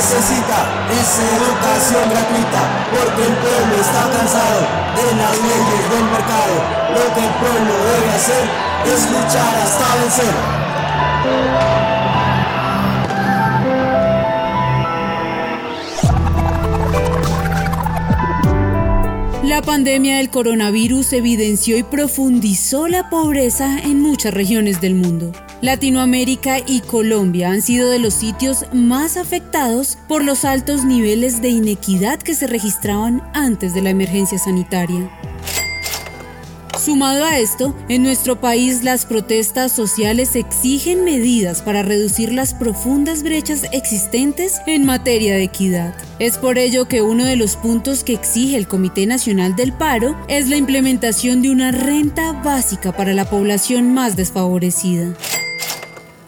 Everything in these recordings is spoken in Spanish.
Necesita es educación gratuita, porque el pueblo está cansado de las leyes del mercado. Lo que el pueblo debe hacer es luchar hasta vencer. La pandemia del coronavirus evidenció y profundizó la pobreza en muchas regiones del mundo. Latinoamérica y Colombia han sido de los sitios más afectados por los altos niveles de inequidad que se registraban antes de la emergencia sanitaria. Sumado a esto, en nuestro país las protestas sociales exigen medidas para reducir las profundas brechas existentes en materia de equidad. Es por ello que uno de los puntos que exige el Comité Nacional del Paro es la implementación de una renta básica para la población más desfavorecida.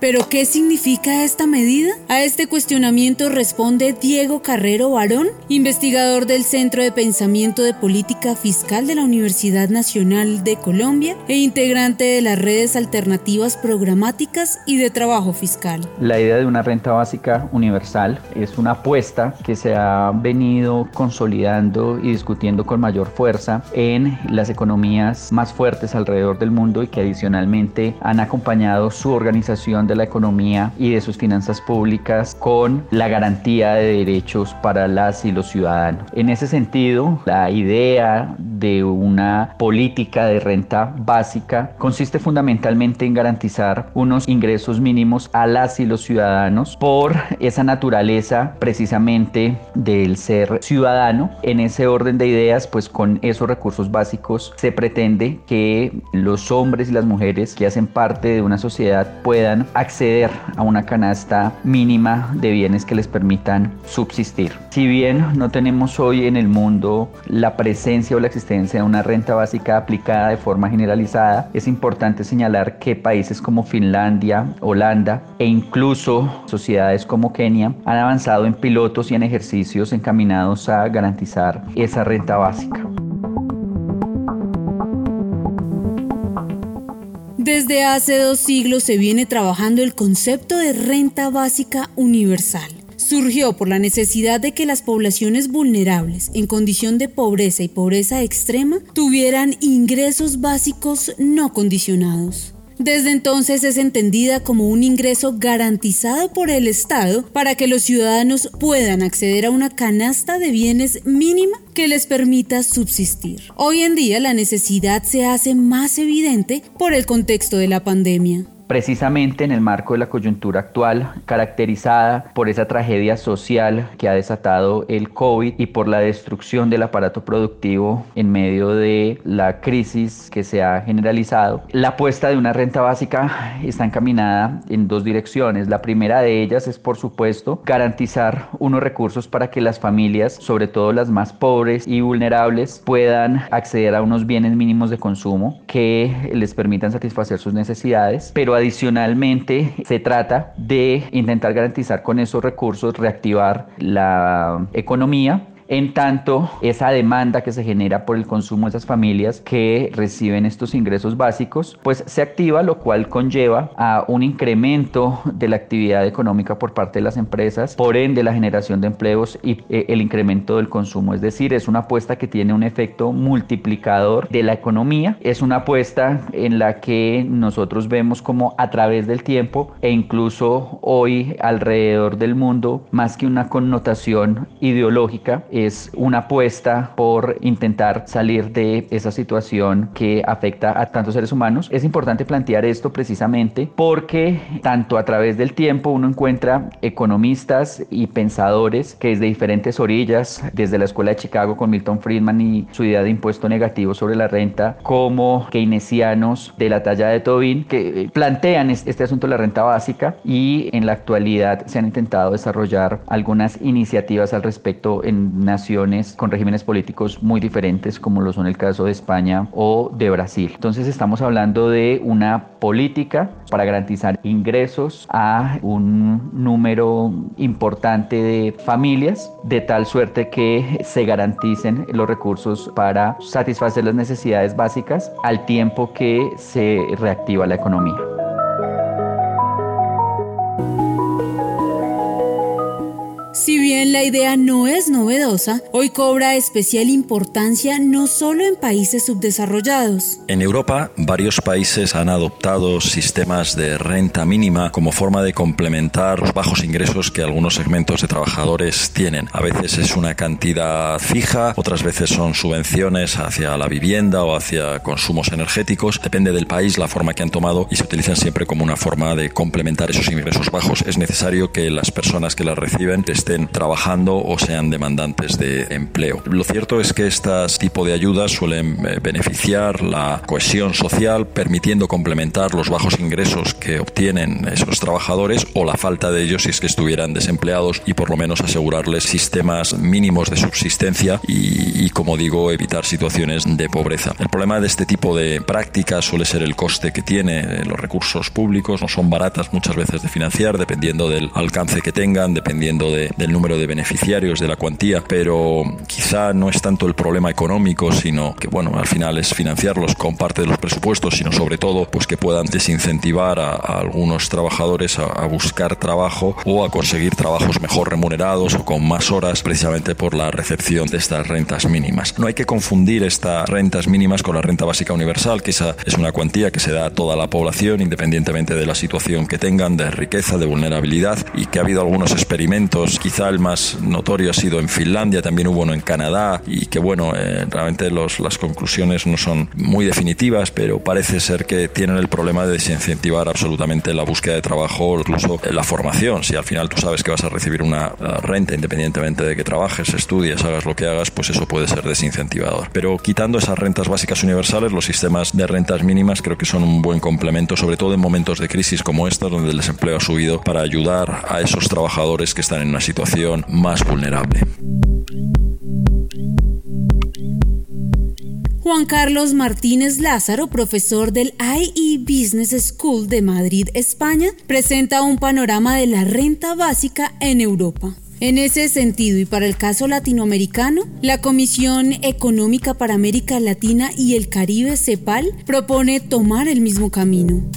¿Pero qué significa esta medida? A este cuestionamiento responde Diego Carrero Barón, investigador del Centro de Pensamiento de Política Fiscal de la Universidad Nacional de Colombia e integrante de las redes alternativas programáticas y de trabajo fiscal. La idea de una renta básica universal es una apuesta que se ha venido consolidando y discutiendo con mayor fuerza en las economías más fuertes alrededor del mundo y que adicionalmente han acompañado su organización de la economía y de sus finanzas públicas con la garantía de derechos para las y los ciudadanos. En ese sentido, la idea de una política de renta básica consiste fundamentalmente en garantizar unos ingresos mínimos a las y los ciudadanos por esa naturaleza precisamente del ser ciudadano. En ese orden de ideas, pues con esos recursos básicos se pretende que los hombres y las mujeres que hacen parte de una sociedad puedan acceder a una canasta mínima de bienes que les permitan subsistir. Si bien no tenemos hoy en el mundo la presencia o la existencia de una renta básica aplicada de forma generalizada, es importante señalar que países como Finlandia, Holanda e incluso sociedades como Kenia han avanzado en pilotos y en ejercicios encaminados a garantizar esa renta básica. Desde hace dos siglos se viene trabajando el concepto de renta básica universal. Surgió por la necesidad de que las poblaciones vulnerables en condición de pobreza y pobreza extrema tuvieran ingresos básicos no condicionados. Desde entonces es entendida como un ingreso garantizado por el Estado para que los ciudadanos puedan acceder a una canasta de bienes mínima que les permita subsistir. Hoy en día la necesidad se hace más evidente por el contexto de la pandemia precisamente en el marco de la coyuntura actual, caracterizada por esa tragedia social que ha desatado el COVID y por la destrucción del aparato productivo en medio de la crisis que se ha generalizado. La apuesta de una renta básica está encaminada en dos direcciones. La primera de ellas es, por supuesto, garantizar unos recursos para que las familias, sobre todo las más pobres y vulnerables, puedan acceder a unos bienes mínimos de consumo que les permitan satisfacer sus necesidades, pero adicionalmente se trata de intentar garantizar con esos recursos reactivar la economía en tanto esa demanda que se genera por el consumo de esas familias que reciben estos ingresos básicos, pues se activa, lo cual conlleva a un incremento de la actividad económica por parte de las empresas, por ende la generación de empleos y eh, el incremento del consumo. Es decir, es una apuesta que tiene un efecto multiplicador de la economía, es una apuesta en la que nosotros vemos como a través del tiempo e incluso hoy alrededor del mundo, más que una connotación ideológica, es una apuesta por intentar salir de esa situación que afecta a tantos seres humanos. Es importante plantear esto precisamente porque tanto a través del tiempo uno encuentra economistas y pensadores que desde diferentes orillas, desde la Escuela de Chicago con Milton Friedman y su idea de impuesto negativo sobre la renta, como keynesianos de la talla de Tobin, que plantean este asunto de la renta básica y en la actualidad se han intentado desarrollar algunas iniciativas al respecto en naciones con regímenes políticos muy diferentes como lo son el caso de España o de Brasil. Entonces estamos hablando de una política para garantizar ingresos a un número importante de familias de tal suerte que se garanticen los recursos para satisfacer las necesidades básicas al tiempo que se reactiva la economía. Si bien la idea no es novedosa, hoy cobra especial importancia no solo en países subdesarrollados. En Europa, varios países han adoptado sistemas de renta mínima como forma de complementar los bajos ingresos que algunos segmentos de trabajadores tienen. A veces es una cantidad fija, otras veces son subvenciones hacia la vivienda o hacia consumos energéticos. Depende del país la forma que han tomado y se utilizan siempre como una forma de complementar esos ingresos bajos. Es necesario que las personas que las reciben estén trabajando o sean demandantes de empleo. Lo cierto es que este tipo de ayudas suelen eh, beneficiar la cohesión social, permitiendo complementar los bajos ingresos que obtienen esos trabajadores o la falta de ellos si es que estuvieran desempleados y por lo menos asegurarles sistemas mínimos de subsistencia y, y como digo, evitar situaciones de pobreza. El problema de este tipo de prácticas suele ser el coste que tiene eh, los recursos públicos, no son baratas muchas veces de financiar, dependiendo del alcance que tengan, dependiendo de, del número de beneficiarios, de la cuantía, pero quizá no es tanto el problema económico, sino que, bueno, al final es financiarlos con parte de los presupuestos, sino sobre todo, pues que puedan desincentivar a, algunos trabajadores a, a, buscar trabajo o a conseguir trabajos mejor remunerados o con más horas, precisamente por la recepción de estas rentas mínimas. No hay que confundir estas rentas mínimas con la renta básica universal, que esa es una cuantía que se da a toda la población, independientemente de la situación que tengan, de riqueza, de vulnerabilidad, y que ha habido algunos experimentos Quizá el más notorio ha sido en Finlandia, también hubo uno en Canadá y que bueno, eh, realmente los, las conclusiones no son muy definitivas, pero parece ser que tienen el problema de desincentivar absolutamente la búsqueda de trabajo o incluso la formación. Si al final tú sabes que vas a recibir una renta independientemente de que trabajes, estudies, hagas lo que hagas, pues eso puede ser desincentivador. Pero quitando esas rentas básicas universales, los sistemas de rentas mínimas creo que son un buen complemento, sobre todo en momentos de crisis como esta, donde el desempleo ha subido, para ayudar a esos trabajadores que están en una situación más vulnerable. Juan Carlos Martínez Lázaro, profesor del IE Business School de Madrid, España, presenta un panorama de la renta básica en Europa. En ese sentido y para el caso latinoamericano, la Comisión Económica para América Latina y el Caribe, CEPAL, propone tomar el mismo camino.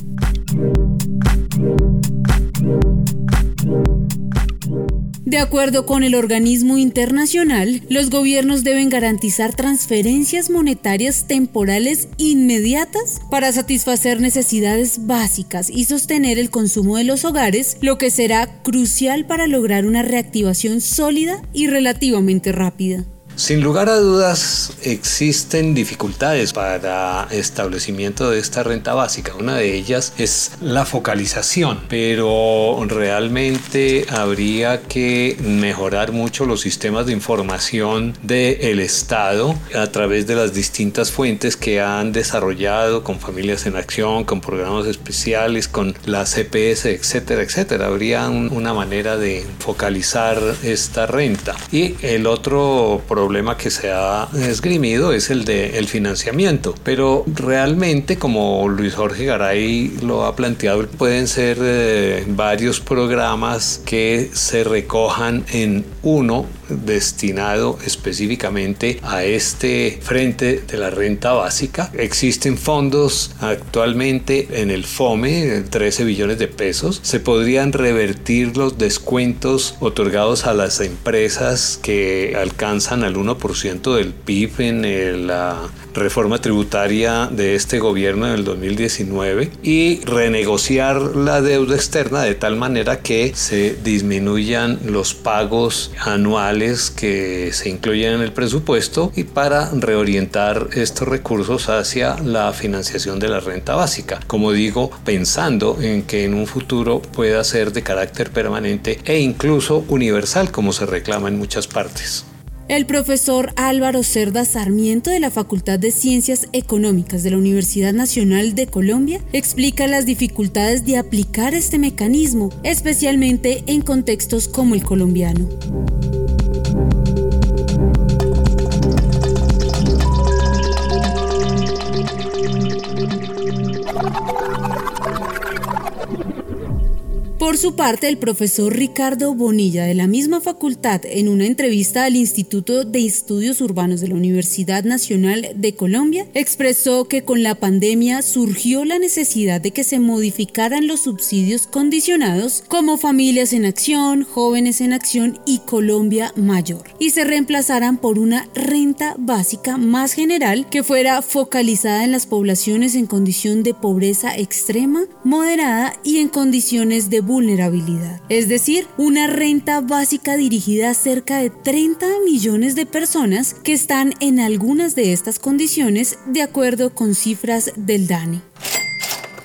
De acuerdo con el organismo internacional, los gobiernos deben garantizar transferencias monetarias temporales inmediatas para satisfacer necesidades básicas y sostener el consumo de los hogares, lo que será crucial para lograr una reactivación sólida y relativamente rápida. Sin lugar a dudas existen dificultades para establecimiento de esta renta básica. Una de ellas es la focalización, pero realmente habría que mejorar mucho los sistemas de información del Estado a través de las distintas fuentes que han desarrollado con familias en acción, con programas especiales, con la CPS, etcétera, etcétera. Habría una manera de focalizar esta renta. Y el otro problema problema que se ha esgrimido es el de el financiamiento. Pero realmente, como Luis Jorge Garay lo ha planteado, pueden ser eh, varios programas que se recojan en uno destinado específicamente a este frente de la renta básica. Existen fondos actualmente en el FOME, 13 billones de pesos. Se podrían revertir los descuentos otorgados a las empresas que alcanzan al 1% del PIB en la reforma tributaria de este gobierno del 2019 y renegociar la deuda externa de tal manera que se disminuyan los pagos anuales que se incluyen en el presupuesto y para reorientar estos recursos hacia la financiación de la renta básica. Como digo, pensando en que en un futuro pueda ser de carácter permanente e incluso universal como se reclama en muchas partes. El profesor Álvaro Cerda Sarmiento de la Facultad de Ciencias Económicas de la Universidad Nacional de Colombia explica las dificultades de aplicar este mecanismo, especialmente en contextos como el colombiano. Por su parte, el profesor Ricardo Bonilla de la misma facultad, en una entrevista al Instituto de Estudios Urbanos de la Universidad Nacional de Colombia, expresó que con la pandemia surgió la necesidad de que se modificaran los subsidios condicionados como Familias en Acción, Jóvenes en Acción y Colombia Mayor, y se reemplazaran por una renta básica más general que fuera focalizada en las poblaciones en condición de pobreza extrema, moderada y en condiciones de es decir, una renta básica dirigida a cerca de 30 millones de personas que están en algunas de estas condiciones de acuerdo con cifras del DANI.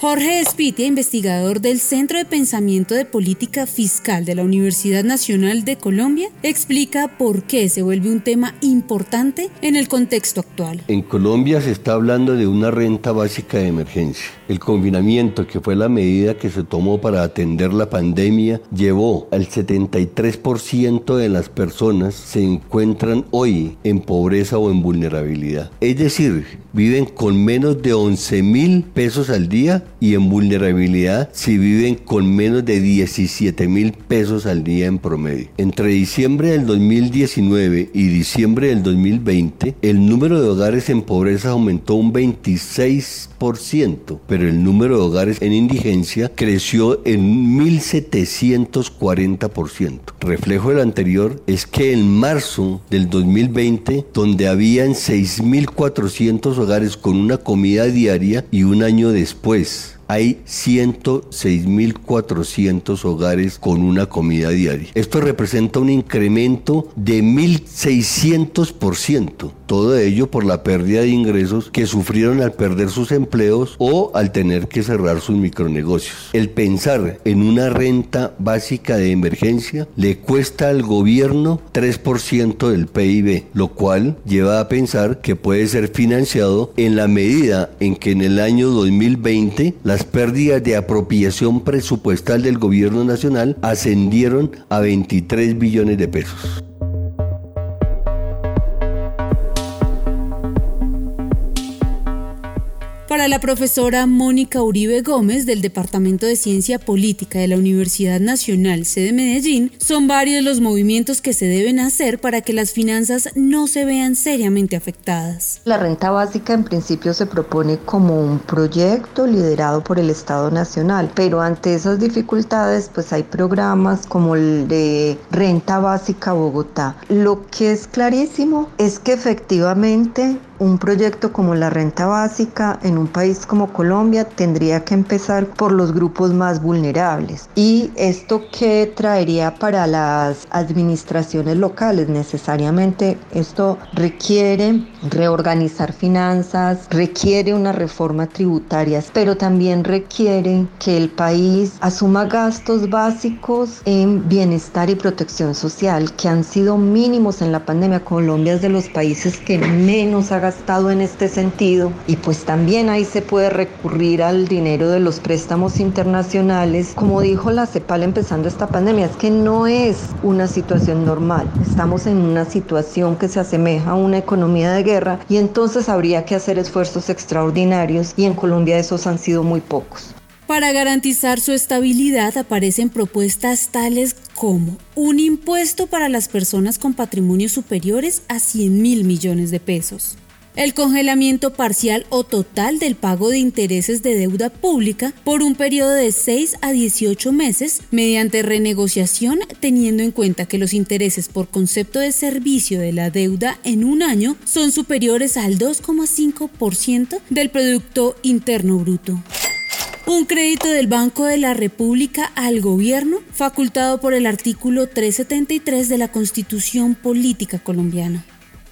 Jorge Espitia, investigador del Centro de Pensamiento de Política Fiscal de la Universidad Nacional de Colombia, explica por qué se vuelve un tema importante en el contexto actual. En Colombia se está hablando de una renta básica de emergencia. El confinamiento, que fue la medida que se tomó para atender la pandemia, llevó al 73% de las personas se encuentran hoy en pobreza o en vulnerabilidad. Es decir, viven con menos de 11 mil pesos al día y en vulnerabilidad si viven con menos de 17 mil pesos al día en promedio. Entre diciembre del 2019 y diciembre del 2020, el número de hogares en pobreza aumentó un 26%, pero el número de hogares en indigencia creció en un 1740%. Reflejo del anterior es que en marzo del 2020, donde habían 6.400 hogares con una comida diaria y un año después hay 106.400 hogares con una comida diaria. Esto representa un incremento de 1.600%. Todo ello por la pérdida de ingresos que sufrieron al perder sus empleos o al tener que cerrar sus micronegocios. El pensar en una renta básica de emergencia le cuesta al gobierno 3% del PIB, lo cual lleva a pensar que puede ser financiado en la medida en que en el año 2020 las pérdidas de apropiación presupuestal del gobierno nacional ascendieron a 23 billones de pesos. Para la profesora Mónica Uribe Gómez del Departamento de Ciencia Política de la Universidad Nacional sede Medellín, son varios los movimientos que se deben hacer para que las finanzas no se vean seriamente afectadas. La renta básica en principio se propone como un proyecto liderado por el Estado Nacional, pero ante esas dificultades pues hay programas como el de Renta Básica Bogotá. Lo que es clarísimo es que efectivamente un proyecto como la renta básica en un país como Colombia tendría que empezar por los grupos más vulnerables. ¿Y esto qué traería para las administraciones locales? Necesariamente esto requiere reorganizar finanzas, requiere una reforma tributaria, pero también requiere que el país asuma gastos básicos en bienestar y protección social que han sido mínimos en la pandemia. Colombia es de los países que menos ha gastado en este sentido y pues también ahí se puede recurrir al dinero de los préstamos internacionales. Como dijo la CEPAL empezando esta pandemia, es que no es una situación normal. Estamos en una situación que se asemeja a una economía de guerra y entonces habría que hacer esfuerzos extraordinarios y en Colombia esos han sido muy pocos. Para garantizar su estabilidad aparecen propuestas tales como un impuesto para las personas con patrimonios superiores a 100 mil millones de pesos, el congelamiento parcial o total del pago de intereses de deuda pública por un periodo de 6 a 18 meses mediante renegociación teniendo en cuenta que los intereses por concepto de servicio de la deuda en un año son superiores al 2,5% del Producto Interno Bruto. Un crédito del Banco de la República al gobierno facultado por el artículo 373 de la Constitución Política Colombiana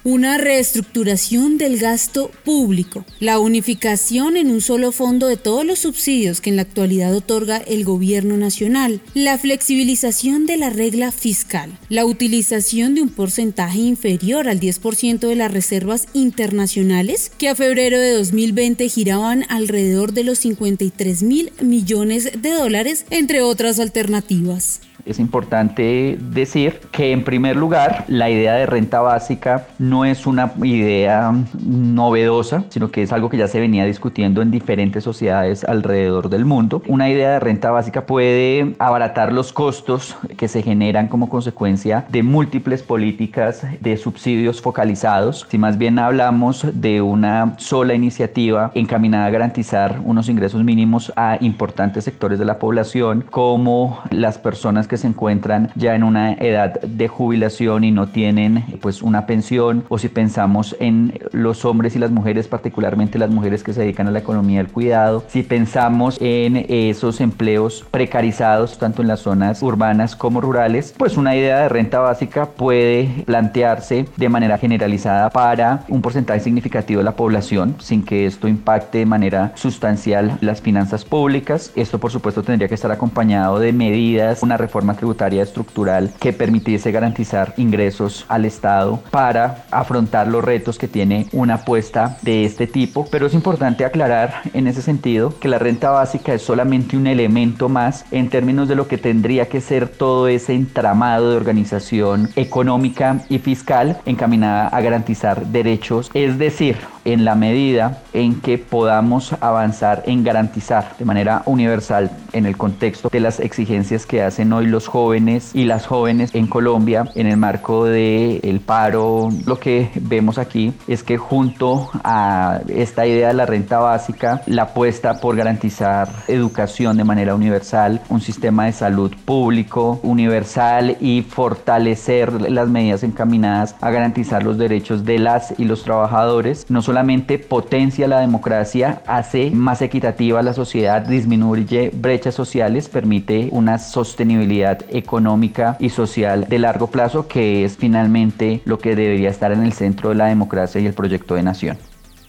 una reestructuración del gasto público, la unificación en un solo fondo de todos los subsidios que en la actualidad otorga el gobierno nacional, la flexibilización de la regla fiscal, la utilización de un porcentaje inferior al 10% de las reservas internacionales que a febrero de 2020 giraban alrededor de los 53 mil millones de dólares, entre otras alternativas es importante decir que en primer lugar la idea de renta básica no es una idea novedosa, sino que es algo que ya se venía discutiendo en diferentes sociedades alrededor del mundo. Una idea de renta básica puede abaratar los costos que se generan como consecuencia de múltiples políticas de subsidios focalizados. Si más bien hablamos de una sola iniciativa encaminada a garantizar unos ingresos mínimos a importantes sectores de la población como las personas que se encuentran ya en una edad de jubilación y no tienen pues una pensión o si pensamos en los hombres y las mujeres, particularmente las mujeres que se dedican a la economía del cuidado, si pensamos en esos empleos precarizados tanto en las zonas urbanas como rurales, pues una idea de renta básica puede plantearse de manera generalizada para un porcentaje significativo de la población sin que esto impacte de manera sustancial las finanzas públicas. Esto por supuesto tendría que estar acompañado de medidas, una reforma tributaria estructural que permitiese garantizar ingresos al Estado para afrontar los retos que tiene una apuesta de este tipo. Pero es importante aclarar en ese sentido que la renta básica es solamente un elemento más en términos de lo que tendría que ser todo ese entramado de organización económica y fiscal encaminada a garantizar derechos, es decir, en la medida en que podamos avanzar en garantizar de manera universal en el contexto de las exigencias que hacen hoy los jóvenes y las jóvenes en Colombia en el marco del el paro. Lo que vemos aquí es que junto a esta idea de la renta básica, la apuesta por garantizar educación de manera universal, un sistema de salud público universal y fortalecer las medidas encaminadas a garantizar los derechos de las y los trabajadores, no solamente potencia la democracia, hace más equitativa la sociedad, disminuye brechas sociales, permite una sostenibilidad económica y social de largo plazo, que es finalmente lo que debería estar en el centro de la democracia y el proyecto de nación.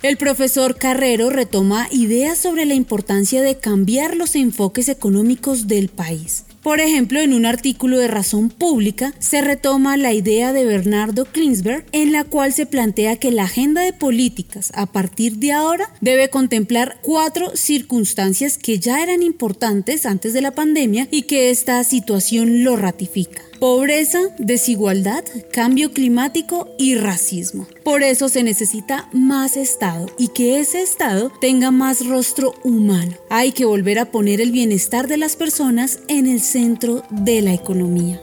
El profesor Carrero retoma ideas sobre la importancia de cambiar los enfoques económicos del país. Por ejemplo, en un artículo de Razón Pública se retoma la idea de Bernardo Klinsberg en la cual se plantea que la agenda de políticas a partir de ahora debe contemplar cuatro circunstancias que ya eran importantes antes de la pandemia y que esta situación lo ratifica. Pobreza, desigualdad, cambio climático y racismo. Por eso se necesita más Estado y que ese Estado tenga más rostro humano. Hay que volver a poner el bienestar de las personas en el centro de la economía.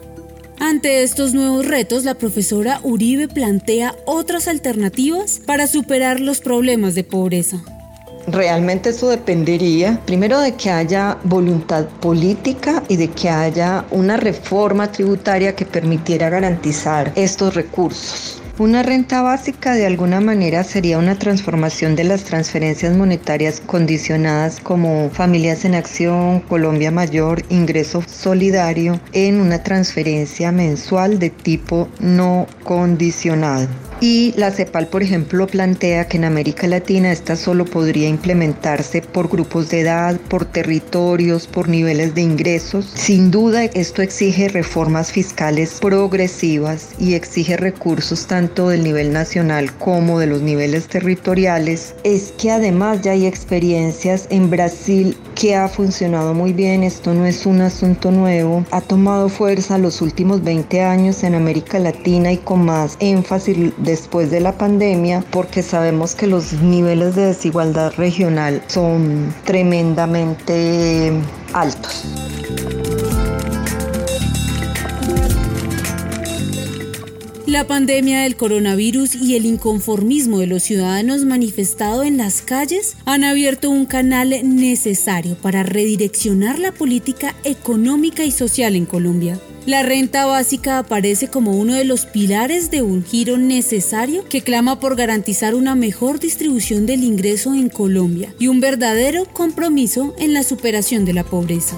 Ante estos nuevos retos, la profesora Uribe plantea otras alternativas para superar los problemas de pobreza. Realmente eso dependería primero de que haya voluntad política y de que haya una reforma tributaria que permitiera garantizar estos recursos. Una renta básica de alguna manera sería una transformación de las transferencias monetarias condicionadas como Familias en Acción, Colombia Mayor, Ingreso Solidario en una transferencia mensual de tipo no condicionado. Y la CEPAL, por ejemplo, plantea que en América Latina esta solo podría implementarse por grupos de edad, por territorios, por niveles de ingresos. Sin duda, esto exige reformas fiscales progresivas y exige recursos tanto del nivel nacional como de los niveles territoriales. Es que además ya hay experiencias en Brasil que ha funcionado muy bien. Esto no es un asunto nuevo. Ha tomado fuerza los últimos 20 años en América Latina y con más énfasis después de la pandemia porque sabemos que los niveles de desigualdad regional son tremendamente altos. La pandemia del coronavirus y el inconformismo de los ciudadanos manifestado en las calles han abierto un canal necesario para redireccionar la política económica y social en Colombia. La renta básica aparece como uno de los pilares de un giro necesario que clama por garantizar una mejor distribución del ingreso en Colombia y un verdadero compromiso en la superación de la pobreza.